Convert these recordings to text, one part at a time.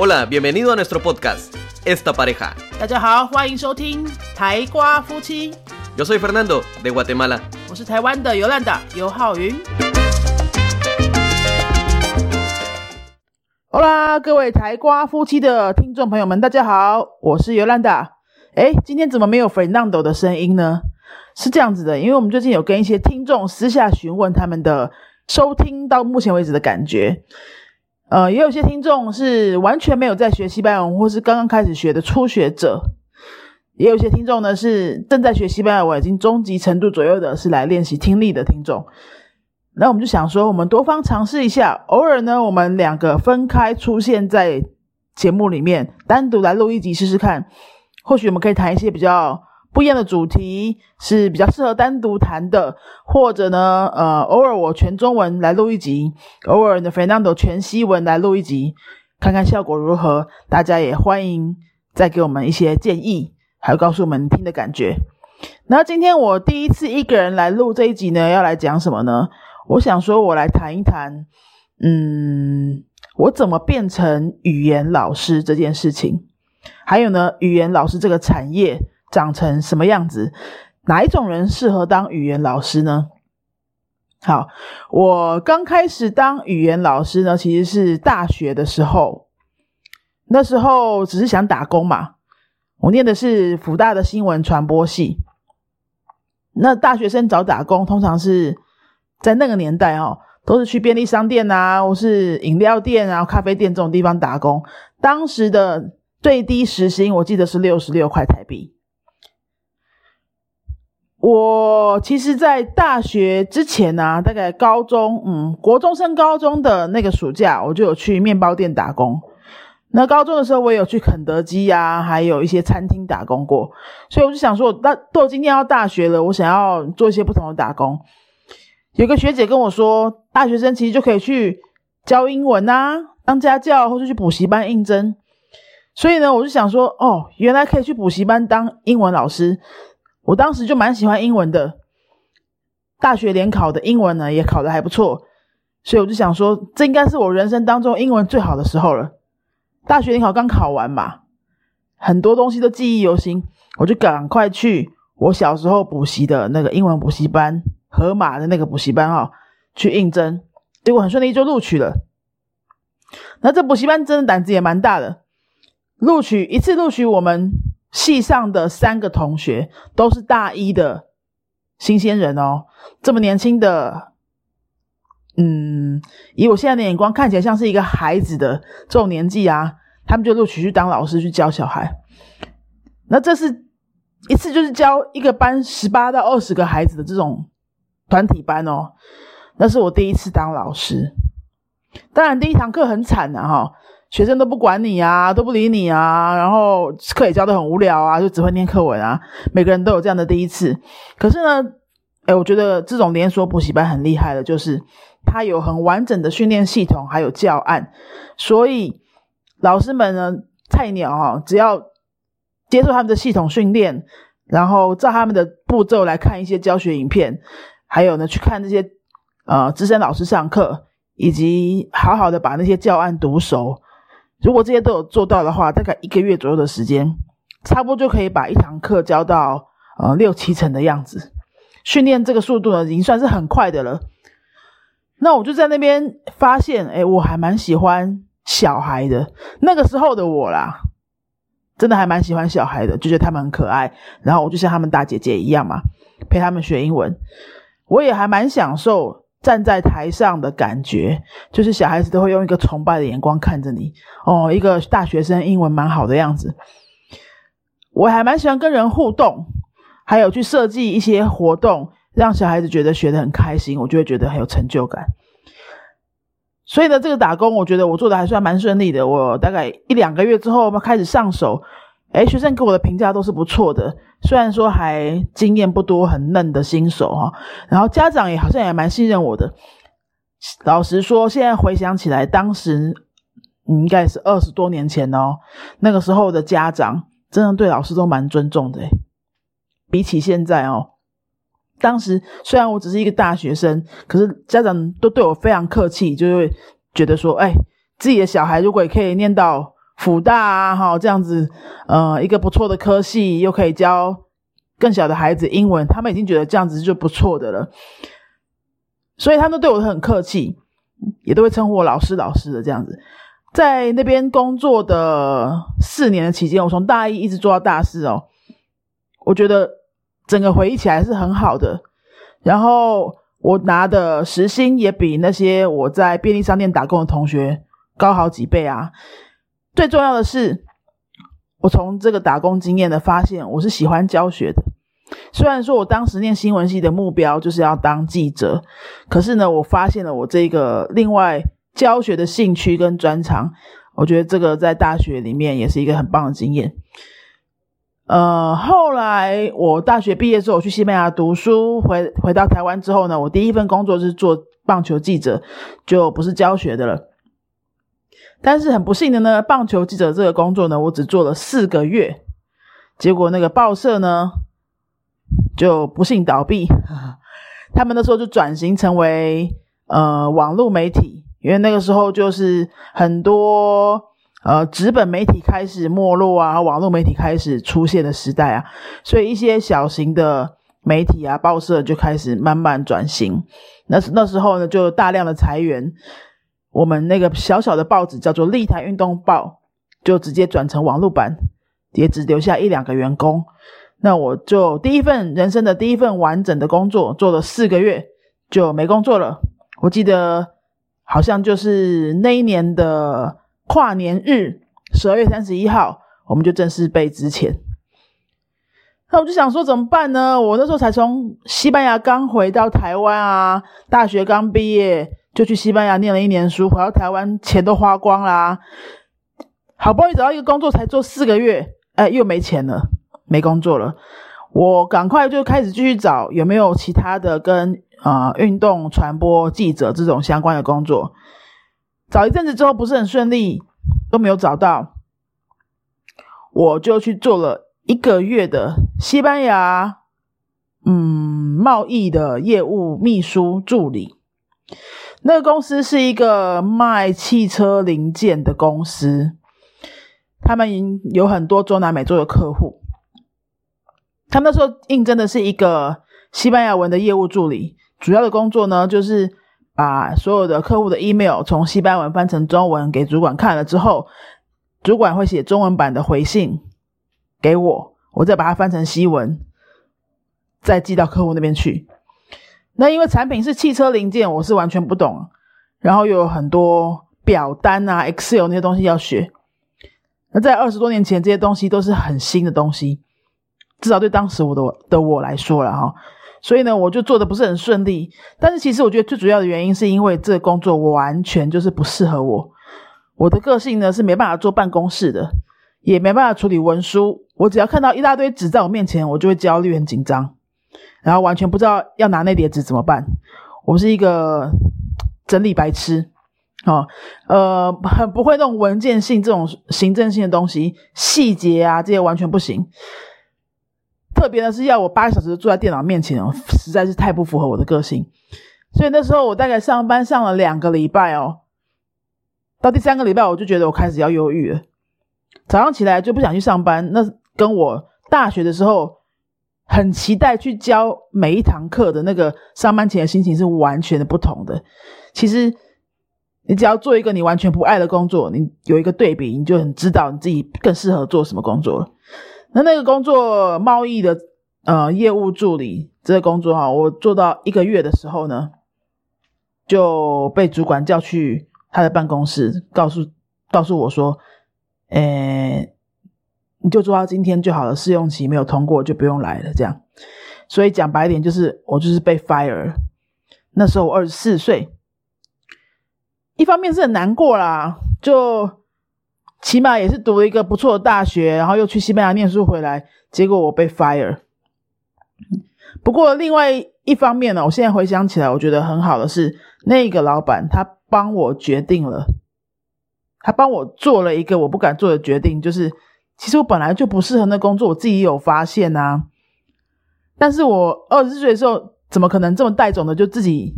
Hola, bienvenido a nuestro podcast, Esta Pareja. 大家好，欢迎收听台瓜夫妻，Yo soy Fernando, de Guatemala. 我是台湾的尤兰达尤浩云。好啦，各位台瓜夫妻的听众朋友们，大家好，我是尤兰达。哎，今天怎么没有 Fernando 的声音呢？是这样子的，因为我们最近有跟一些听众私下询问他们的收听到目前为止的感觉。呃，也有些听众是完全没有在学西班牙文，或是刚刚开始学的初学者。也有些听众呢是正在学西班牙文，已经中级程度左右的，是来练习听力的听众。那我们就想说，我们多方尝试一下，偶尔呢，我们两个分开出现在节目里面，单独来录一集试试看，或许我们可以谈一些比较不一样的主题，是比较适合单独谈的，或者呢，呃，偶尔我全中文来录一集，偶尔呢，Fernando 全西文来录一集，看看效果如何。大家也欢迎再给我们一些建议。还有告诉我们听的感觉。然后今天我第一次一个人来录这一集呢，要来讲什么呢？我想说，我来谈一谈，嗯，我怎么变成语言老师这件事情，还有呢，语言老师这个产业长成什么样子？哪一种人适合当语言老师呢？好，我刚开始当语言老师呢，其实是大学的时候，那时候只是想打工嘛。我念的是福大的新闻传播系。那大学生找打工，通常是在那个年代哦，都是去便利商店啊，或是饮料店啊、咖啡店这种地方打工。当时的最低时薪，我记得是六十六块台币。我其实，在大学之前呢、大概高中，嗯，国中升高中的那个暑假，我就有去面包店打工。那高中的时候，我也有去肯德基呀、啊，还有一些餐厅打工过，所以我就想说，那都今天要大学了，我想要做一些不同的打工。有个学姐跟我说，大学生其实就可以去教英文啊，当家教，或者去补习班应征。所以呢，我就想说，哦，原来可以去补习班当英文老师。我当时就蛮喜欢英文的，大学联考的英文呢也考得还不错，所以我就想说，这应该是我人生当中英文最好的时候了。大学联考刚考完嘛，很多东西都记忆犹新，我就赶快去我小时候补习的那个英文补习班，河马的那个补习班哈、哦，去应征，结果很顺利就录取了。那这补习班真的胆子也蛮大的，录取一次录取我们系上的三个同学，都是大一的新鲜人哦，这么年轻的。嗯，以我现在的眼光，看起来像是一个孩子的这种年纪啊，他们就录取去当老师去教小孩。那这是一次就是教一个班十八到二十个孩子的这种团体班哦。那是我第一次当老师，当然第一堂课很惨的、哈，学生都不管你啊，都不理你啊，然后课也教得很无聊啊，就只会念课文啊。每个人都有这样的第一次。可是呢，哎，我觉得这种连锁补习班很厉害的，就是。它有很完整的训练系统，还有教案，所以老师们呢，菜鸟哈，只要接受他们的系统训练，然后照他们的步骤来看一些教学影片，还有呢，去看这些呃资深老师上课，以及好好的把那些教案读熟。如果这些都有做到的话，大概一个月左右的时间，差不多就可以把一堂课教到呃六七成的样子。训练这个速度呢，已经算是很快的了。那我就在那边发现，哎，我还蛮喜欢小孩的。那个时候的我啦，真的还蛮喜欢小孩的，就觉得他们很可爱。然后我就像他们大姐姐一样嘛，陪他们学英文。我也还蛮享受站在台上的感觉，就是小孩子都会用一个崇拜的眼光看着你。哦，一个大学生英文蛮好的样子。我还蛮喜欢跟人互动，还有去设计一些活动。让小孩子觉得学得很开心，我就会觉得很有成就感。所以呢，这个打工我觉得我做的还算蛮顺利的。我大概一两个月之后开始上手，诶，学生给我的评价都是不错的。虽然说还经验不多，很嫩的新手哈，然后家长也好像也蛮信任我的。老实说，现在回想起来，当时应该是二十多年前哦，那个时候的家长真的对老师都蛮尊重的。比起现在哦。当时虽然我只是一个大学生，可是家长都对我非常客气，就会觉得说，哎，自己的小孩如果也可以念到辅大啊，哈，这样子，呃，一个不错的科系，又可以教更小的孩子英文，他们已经觉得这样子就不错的了，所以他们都对我很客气，也都会称呼我老师老师的这样子。在那边工作的四年的期间，我从大一一直做到大四哦，我觉得整个回忆起来是很好的。然后我拿的时薪也比那些我在便利商店打工的同学高好几倍啊。最重要的是，我从这个打工经验的发现，我是喜欢教学的。虽然说我当时念新闻系的目标就是要当记者，可是呢，我发现了我这个另外教学的兴趣跟专长。我觉得这个在大学里面也是一个很棒的经验。呃，后来我大学毕业之后，去西班牙读书，回回到台湾之后呢，我第一份工作是做棒球记者，就不是教学的了。但是很不幸的呢，棒球记者这个工作呢，我只做了四个月，结果那个报社呢就不幸倒闭。他们那时候就转型成为呃网络媒体，因为那个时候就是很多呃纸本媒体开始没落啊，网络媒体开始出现的时代啊，所以一些小型的媒体啊报社就开始慢慢转型。那那时候呢，就大量的裁员。我们那个小小的报纸叫做《立台运动报》，就直接转成网络版，也只留下一两个员工。那我就第一份人生的第一份完整的工作，做了四个月就没工作了。我记得好像就是那一年的跨年日，十二月三十一号，我们就正式被支遣。那我就想说怎么办呢？我那时候才从西班牙刚回到台湾啊，大学刚毕业。就去西班牙念了一年书，回到台湾钱都花光啦，好不容易找到一个工作，才做四个月，哎，又没钱了，没工作了。我赶快就开始继续找有没有其他的跟啊运动传播记者这种相关的工作。找一阵子之后不是很顺利，都没有找到，我就去做了一个月的西班牙嗯贸易的业务秘书助理。那个公司是一个卖汽车零件的公司，他们有很多中南美洲的客户。他们那时候应征的是一个西班牙文的业务助理，主要的工作呢就是把所有的客户的 email 从西班牙文翻成中文给主管看了之后，主管会写中文版的回信给我，我再把它翻成西文，再寄到客户那边去。那因为产品是汽车零件，我是完全不懂，然后又有很多表单啊、Excel 那些东西要学。那在二十多年前，这些东西都是很新的东西，至少对当时我的的我来说了哈。所以呢，我就做的不是很顺利。但是其实我觉得最主要的原因是因为这个工作完全就是不适合我。我的个性呢是没办法做办公室的，也没办法处理文书。我只要看到一大堆纸在我面前，我就会焦虑、很紧张。然后完全不知道要拿那叠纸怎么办，我是一个整理白痴，哦，呃，很不会弄文件性这种行政性的东西，细节啊这些完全不行。特别的是要我八个小时坐在电脑面前，实在是太不符合我的个性。所以那时候我大概上班上了两个礼拜哦，到第三个礼拜我就觉得我开始要忧郁了，早上起来就不想去上班。那跟我大学的时候。很期待去教每一堂课的那个上班前的心情是完全的不同的。其实，你只要做一个你完全不爱的工作，你有一个对比，你就很知道你自己更适合做什么工作了。那那个工作，贸易的呃业务助理这个工作哈，我做到一个月的时候呢，就被主管叫去他的办公室，告诉告诉我说，诶。你就做到今天就好了，试用期没有通过就不用来了。这样，所以讲白点就是我就是被 fire。那时候我二十四岁，一方面是很难过啦，就起码也是读了一个不错的大学，然后又去西班牙念书回来，结果我被 fire。不过另外一方面呢，我现在回想起来，我觉得很好的是那个老板他帮我决定了，他帮我做了一个我不敢做的决定，就是。其实我本来就不适合那工作，我自己也有发现呐。但是我二十岁的时候，怎么可能这么带种的就自己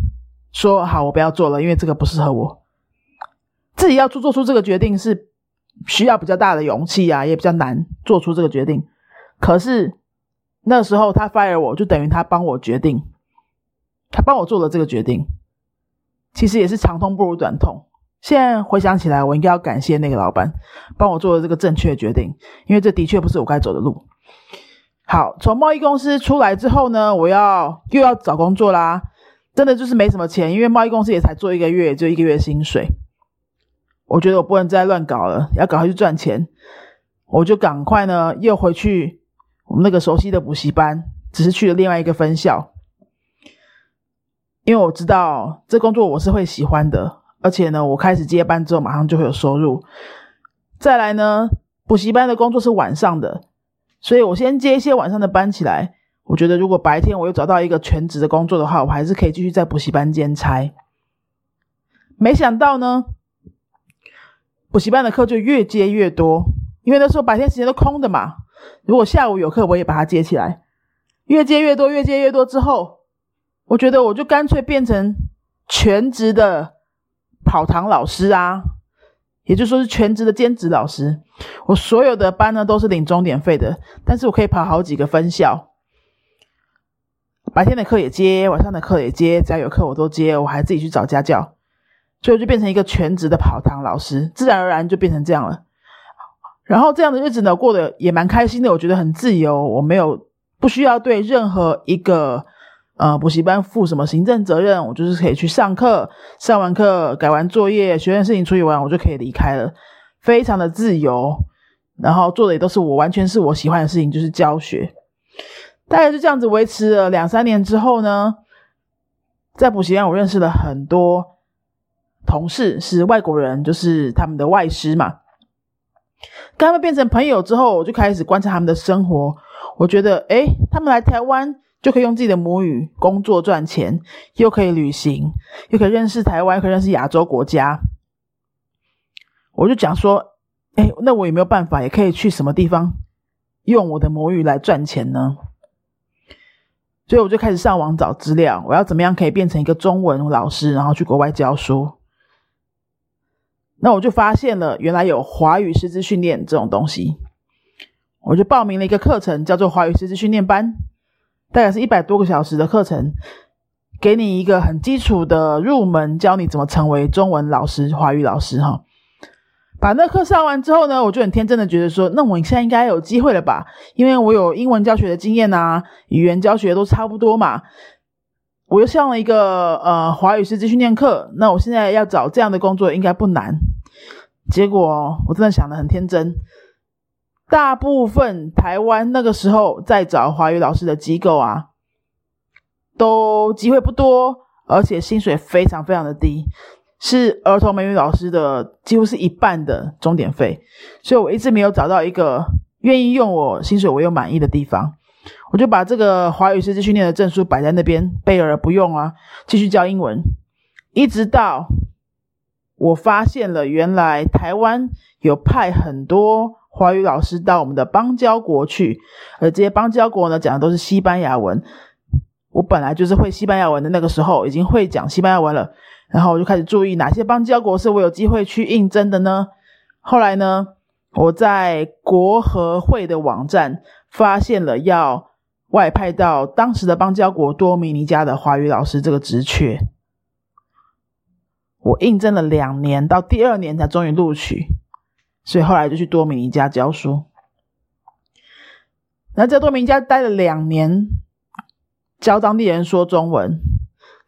说好我不要做了，因为这个不适合我。自己要做做出这个决定是需要比较大的勇气啊，也比较难做出这个决定。可是那时候他 fire 我，就等于他帮我决定，他帮我做了这个决定。其实也是长痛不如短痛。现在回想起来，我应该要感谢那个老板帮我做了这个正确的决定，因为这的确不是我该走的路。好，从贸易公司出来之后呢，我要又要找工作啦。真的就是没什么钱，因为贸易公司也才做一个月，就一个月薪水。我觉得我不能再乱搞了，要赶快去赚钱。我就赶快呢，又回去我们那个熟悉的补习班，只是去了另外一个分校。因为我知道这工作我是会喜欢的，而且呢，我开始接班之后马上就会有收入。再来呢，补习班的工作是晚上的，所以我先接一些晚上的班起来。我觉得如果白天我又找到一个全职的工作的话，我还是可以继续在补习班兼差。没想到呢，补习班的课就越接越多，因为那时候白天时间都空的嘛。如果下午有课，我也把它接起来，越接越多，越接越多之后。我觉得我就干脆变成全职的跑堂老师啊，也就说是全职的兼职老师。我所有的班呢都是领钟点费的，但是我可以跑好几个分校，白天的课也接，晚上的课也接，只要有课我都接，我还自己去找家教，所以我就变成一个全职的跑堂老师，自然而然就变成这样了。然后这样的日子呢过得也蛮开心的，我觉得很自由，我没有不需要对任何一个。呃，补习班负什么行政责任？我就是可以去上课，上完课改完作业，学院事情处理完，我就可以离开了，非常的自由。然后做的也都是我完全是我喜欢的事情，就是教学。大概就这样子维持了两三年之后呢，在补习班我认识了很多同事，是外国人，就是他们的外师嘛。跟他们变成朋友之后，我就开始观察他们的生活。我觉得，诶，他们来台湾。就可以用自己的母语工作赚钱，又可以旅行，又可以认识台湾，又可以认识亚洲国家。我就讲说，哎，那我有没有办法，也可以去什么地方用我的母语来赚钱呢？所以我就开始上网找资料，我要怎么样可以变成一个中文老师，然后去国外教书。那我就发现了，原来有华语师资训练这种东西，我就报名了一个课程，叫做华语师资训练班。大概是一百多个小时的课程，给你一个很基础的入门，教你怎么成为中文老师、华语老师。哈，把那课上完之后呢，我就很天真的觉得说，那我现在应该有机会了吧？因为我有英文教学的经验啊，语言教学都差不多嘛。我又上了一个呃华语师资训练课，那我现在要找这样的工作应该不难。结果我真的想的很天真。大部分台湾那个时候在找华语老师的机构啊，都机会不多，而且薪水非常非常的低，是儿童美语老师的几乎是一半的钟点费，所以我一直没有找到一个愿意用我薪水我又满意的地方，我就把这个华语师资训练的证书摆在那边备而不用啊，继续教英文，一直到我发现了原来台湾有派很多。华语老师到我们的邦交国去，而这些邦交国呢，讲的都是西班牙文。我本来就是会西班牙文的，那个时候已经会讲西班牙文了，然后我就开始注意哪些邦交国是我有机会去应征的呢？后来呢，我在国合会的网站发现了要外派到当时的邦交国多米尼加的华语老师这个职缺，我应征了两年，到第二年才终于录取。所以后来就去多米尼加教书，然后在多米尼加待了两年，教当地人说中文。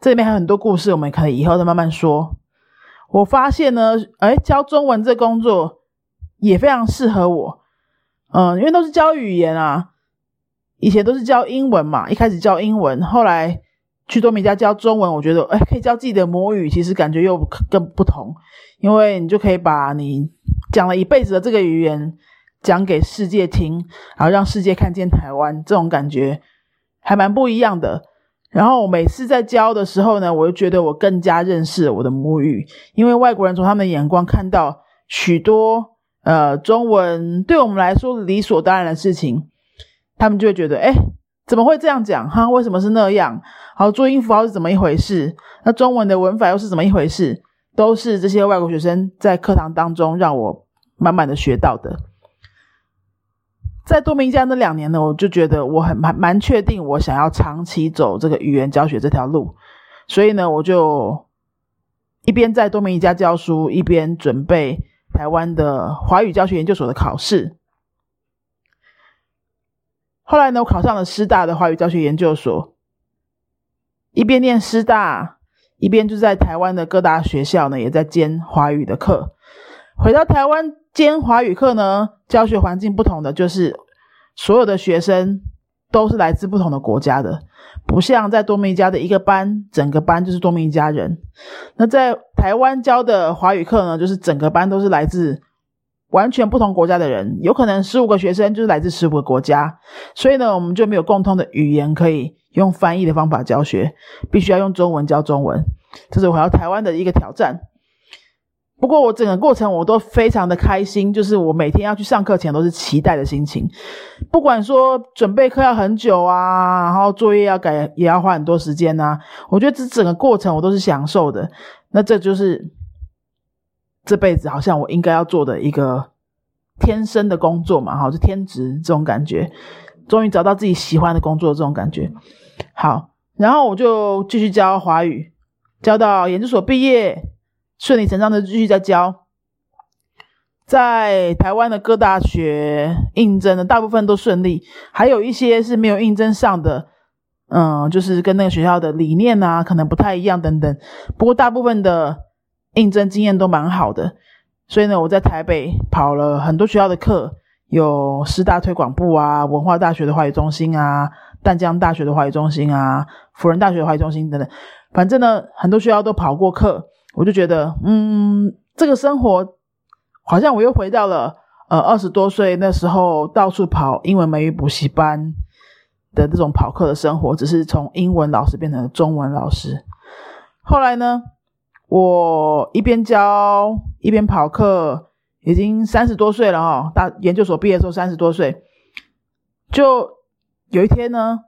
这里面还有很多故事，我们可以以后再慢慢说。我发现呢，哎，教中文这工作也非常适合我，嗯，因为都是教语言啊，以前都是教英文嘛，一开始教英文，后来去多米加教中文，我觉得哎，可以教自己的母语，其实感觉又更不同，因为你就可以把你。讲了一辈子的这个语言，讲给世界听，然后让世界看见台湾，这种感觉还蛮不一样的。然后我每次在教的时候呢，我就觉得我更加认识我的母语，因为外国人从他们的眼光看到许多呃中文对我们来说理所当然的事情，他们就会觉得，哎，怎么会这样讲？哈，为什么是那样？好，注音符号是怎么一回事？那中文的文法又是怎么一回事？都是这些外国学生在课堂当中让我。慢慢的学到的。在多米加那两年呢，我就觉得我很蛮蛮确定，我想要长期走这个语言教学这条路，所以呢，我就一边在多米加教书，一边准备台湾的华语教学研究所的考试。后来呢，我考上了师大的华语教学研究所，一边念师大，一边就在台湾的各大学校呢，也在兼华语的课。回到台湾兼华语课呢，教学环境不同的就是所有的学生都是来自不同的国家的，不像在多米加的一个班，整个班就是多米加人。那在台湾教的华语课呢，就是整个班都是来自。完全不同国家的人，有可能十五个学生就是来自十五个国家，所以呢，我们就没有共通的语言可以用翻译的方法教学，必须要用中文教中文，这是回到台湾的一个挑战。不过我整个过程我都非常的开心，就是我每天要去上课前都是期待的心情，不管说准备课要很久啊，然后作业要改也要花很多时间呐，我觉得这整个过程我都是享受的。那这就是。这辈子好像我应该要做的一个天生的工作嘛，好，就天职这种感觉，终于找到自己喜欢的工作这种感觉。好，然后我就继续教华语，教到研究所毕业，顺理成章的继续在教。在台湾的各大学应征的大部分都顺利，还有一些是没有应征上的，嗯，就是跟那个学校的理念啊可能不太一样等等。不过大部分的。应征经验都蛮好的，所以呢，我在台北跑了很多学校的课，有师大推广部啊、文化大学的华语中心啊、淡江大学的华语中心啊、辅仁大学的华语中心等等，反正呢，很多学校都跑过课，我就觉得，嗯，这个生活好像我又回到了呃二十多岁那时候到处跑英文美语补习班的这种跑课的生活，只是从英文老师变成了中文老师。后来呢？我一边教一边跑课，已经三十多岁了哈。大研究所毕业的时候三十多岁，就有一天呢，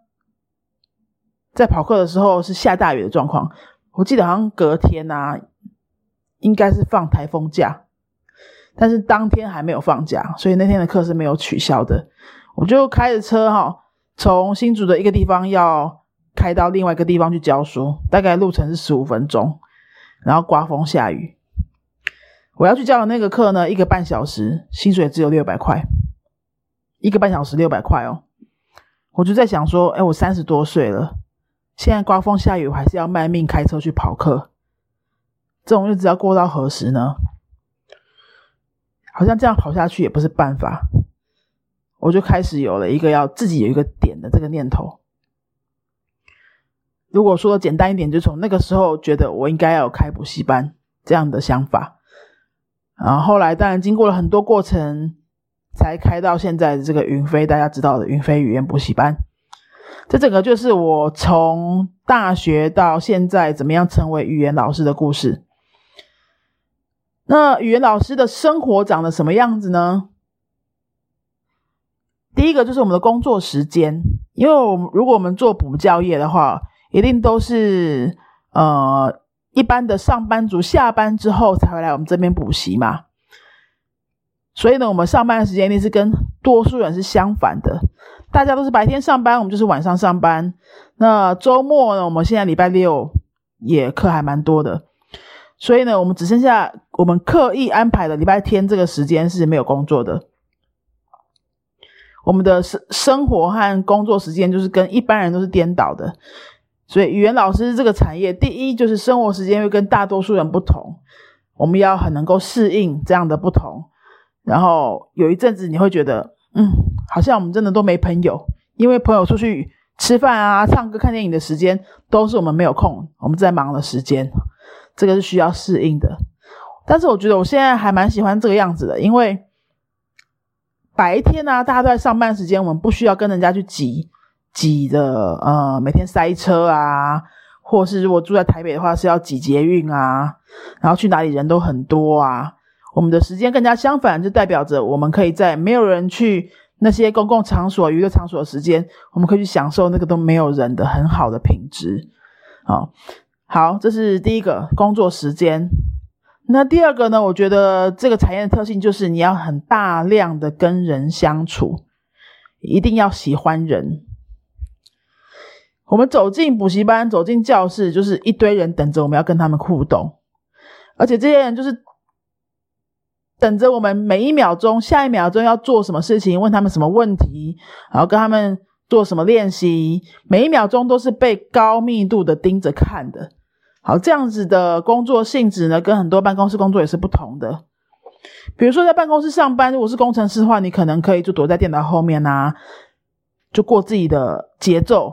在跑课的时候是下大雨的状况。我记得好像隔天呐，应该是放台风假，但是当天还没有放假，所以那天的课是没有取消的。我就开着车哈，从新竹的一个地方要开到另外一个地方去教书，大概路程是十五分钟。然后刮风下雨，我要去教的那个课呢，一个半小时，薪水只有六百块，一个半小时六百块哦。我就在想说，哎，我三十多岁了，现在刮风下雨，我还是要卖命开车去跑课，这种日子要过到何时呢？好像这样跑下去也不是办法，我就开始有了一个要自己有一个点的这个念头。如果说的简单一点，就从那个时候觉得我应该要开补习班这样的想法，然后后来当然经过了很多过程，才开到现在的这个云飞大家知道的云飞语言补习班。这整个就是我从大学到现在怎么样成为语言老师的故事。那语言老师的生活长得什么样子呢？第一个就是我们的工作时间，因为我们如果我们做补教业的话。一定都是呃一般的上班族下班之后才会来我们这边补习嘛，所以呢，我们上班的时间一定是跟多数人是相反的。大家都是白天上班，我们就是晚上上班。那周末呢，我们现在礼拜六也课还蛮多的，所以呢，我们只剩下我们刻意安排的礼拜天这个时间是没有工作的。我们的生生活和工作时间就是跟一般人都是颠倒的。所以语言老师这个产业，第一就是生活时间会跟大多数人不同，我们要很能够适应这样的不同。然后有一阵子你会觉得，嗯，好像我们真的都没朋友，因为朋友出去吃饭啊、唱歌、看电影的时间都是我们没有空，我们在忙的时间，这个是需要适应的。但是我觉得我现在还蛮喜欢这个样子的，因为白天呢，大家都在上班时间，我们不需要跟人家去挤。挤的，呃，每天塞车啊，或是如果住在台北的话，是要挤捷运啊，然后去哪里人都很多啊。我们的时间更加相反，就代表着我们可以在没有人去那些公共场所、娱乐场所的时间，我们可以去享受那个都没有人的很好的品质。好，好，这是第一个工作时间。那第二个呢？我觉得这个产业的特性就是你要很大量的跟人相处，一定要喜欢人。我们走进补习班，走进教室，就是一堆人等着我们要跟他们互动，而且这些人就是等着我们每一秒钟、下一秒钟要做什么事情，问他们什么问题，然后跟他们做什么练习，每一秒钟都是被高密度的盯着看的。好，这样子的工作性质呢，跟很多办公室工作也是不同的。比如说，在办公室上班，如果是工程师的话，你可能可以就躲在电脑后面啊，就过自己的节奏，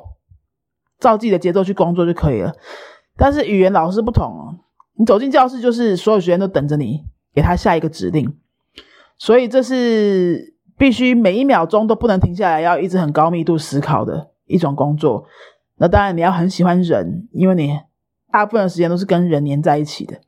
照自己的节奏去工作就可以了。但是语言老师不同，你走进教室，就是所有学员都等着你给他下一个指令，所以这是必须每一秒钟都不能停下来，要一直很高密度思考的一种工作。那当然，你要很喜欢人，因为你。大部分的时间都是跟人黏在一起的。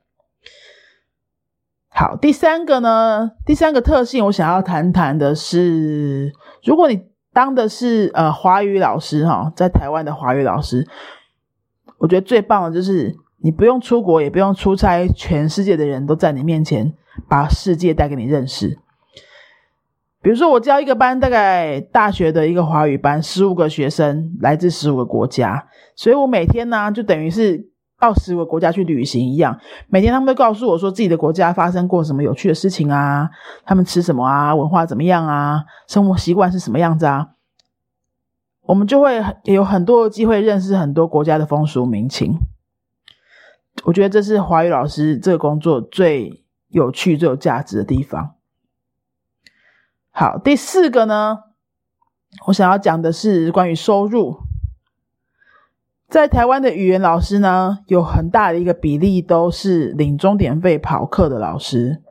好，第三个呢，第三个特性我想要谈谈的是，如果你当的是呃华语老师哈，在台湾的华语老师，我觉得最棒的就是你不用出国，也不用出差，全世界的人都在你面前，把世界带给你认识。比如说，我教一个班，大概大学的一个华语班，十五个学生，来自十五个国家，所以我每天呢，就等于是。到十个国家去旅行一样，每天他们都告诉我说自己的国家发生过什么有趣的事情啊，他们吃什么啊，文化怎么样啊，生活习惯是什么样子啊，我们就会有很多机会认识很多国家的风俗民情。我觉得这是华语老师这个工作最有趣、最有价值的地方。好，第四个呢，我想要讲的是关于收入。在台湾的语言老师呢，有很大的一个比例都是领终点费跑课的老师，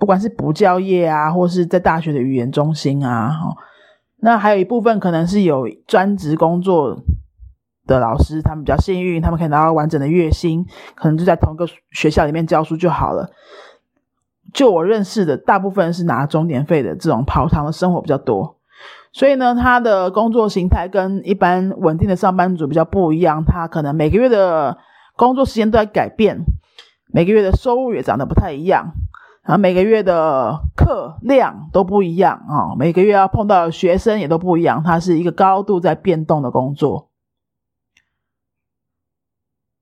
不管是补教业啊，或是在大学的语言中心啊，哈，那还有一部分可能是有专职工作的老师，他们比较幸运，他们可以拿到完整的月薪，可能就在同一个学校里面教书就好了。就我认识的，大部分是拿终点费的这种跑堂的生活比较多。所以呢，他的工作形态跟一般稳定的上班族比较不一样。他可能每个月的工作时间都在改变，每个月的收入也长得不太一样，然后每个月的课量都不一样啊，每个月要碰到的学生也都不一样。它是一个高度在变动的工作。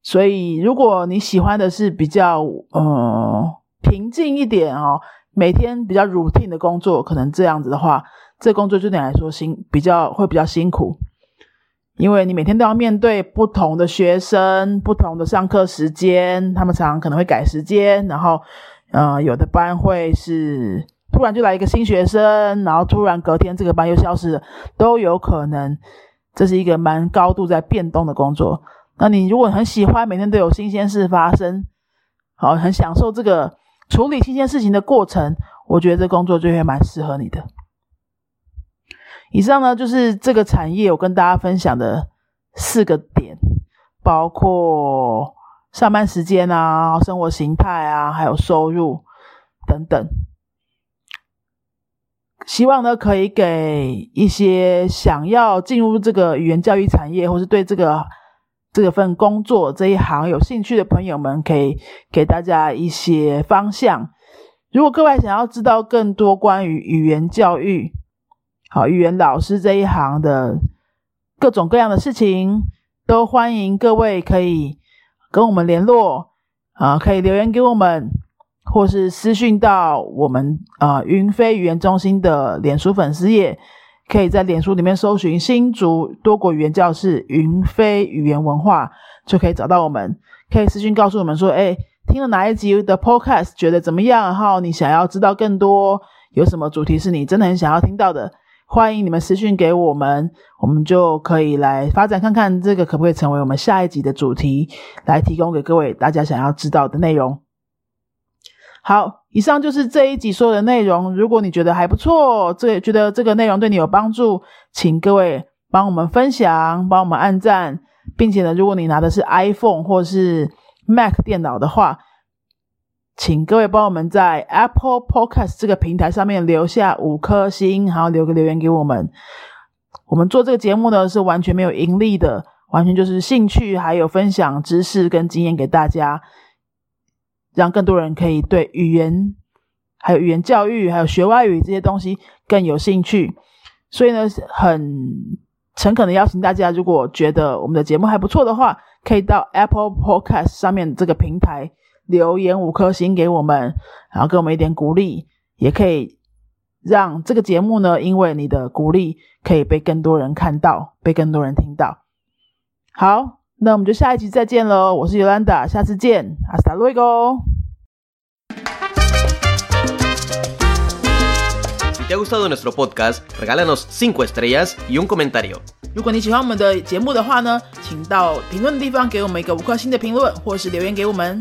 所以，如果你喜欢的是比较呃平静一点哦，每天比较 routine 的工作，可能这样子的话。这工作对你来说辛比较会比较辛苦，因为你每天都要面对不同的学生、不同的上课时间，他们常常可能会改时间，然后，呃，有的班会是突然就来一个新学生，然后突然隔天这个班又消失了，都有可能。这是一个蛮高度在变动的工作。那你如果很喜欢每天都有新鲜事发生，好，很享受这个处理新鲜事情的过程，我觉得这工作就会蛮适合你的。以上呢，就是这个产业我跟大家分享的四个点，包括上班时间啊、生活形态啊，还有收入等等。希望呢，可以给一些想要进入这个语言教育产业，或是对这个这份工作这一行有兴趣的朋友们，可以给大家一些方向。如果各位想要知道更多关于语言教育，好，语言老师这一行的各种各样的事情，都欢迎各位可以跟我们联络啊，可以留言给我们，或是私讯到我们啊云飞语言中心的脸书粉丝页，可以在脸书里面搜寻新竹多国语言教室云飞语言文化，就可以找到我们。可以私讯告诉我们说，哎，听了哪一集的 Podcast，觉得怎么样？然后你想要知道更多，有什么主题是你真的很想要听到的？欢迎你们私讯给我们，我们就可以来发展看看这个可不可以成为我们下一集的主题，来提供给各位大家想要知道的内容。好，以上就是这一集所有的内容。如果你觉得还不错，这觉得这个内容对你有帮助，请各位帮我们分享，帮我们按赞，并且呢，如果你拿的是 iPhone 或是 Mac 电脑的话。请各位帮我们在 Apple Podcast 这个平台上面留下五颗星，然后留个留言给我们。我们做这个节目呢是完全没有盈利的，完全就是兴趣，还有分享知识跟经验给大家。让更多人可以对语言、还有语言教育、还有学外语这些东西更有兴趣。所以呢，很诚恳的邀请大家，如果觉得我们的节目还不错的话，可以到 Apple Podcast 上面这个平台留言五颗星给我们，然后给我们一点鼓励，也可以让这个节目呢，因为你的鼓励，可以被更多人看到，被更多人听到。好，那我们就下一集再见喽！我是尤兰达，下次见，阿斯达路伊哥。Si te ha gustado nuestro podcast, regálanos 5 estrellas y un comentario. 如果你喜欢我们的节目的话呢，请到评论的地方给我们一个五颗星的评论，或是留言给我们。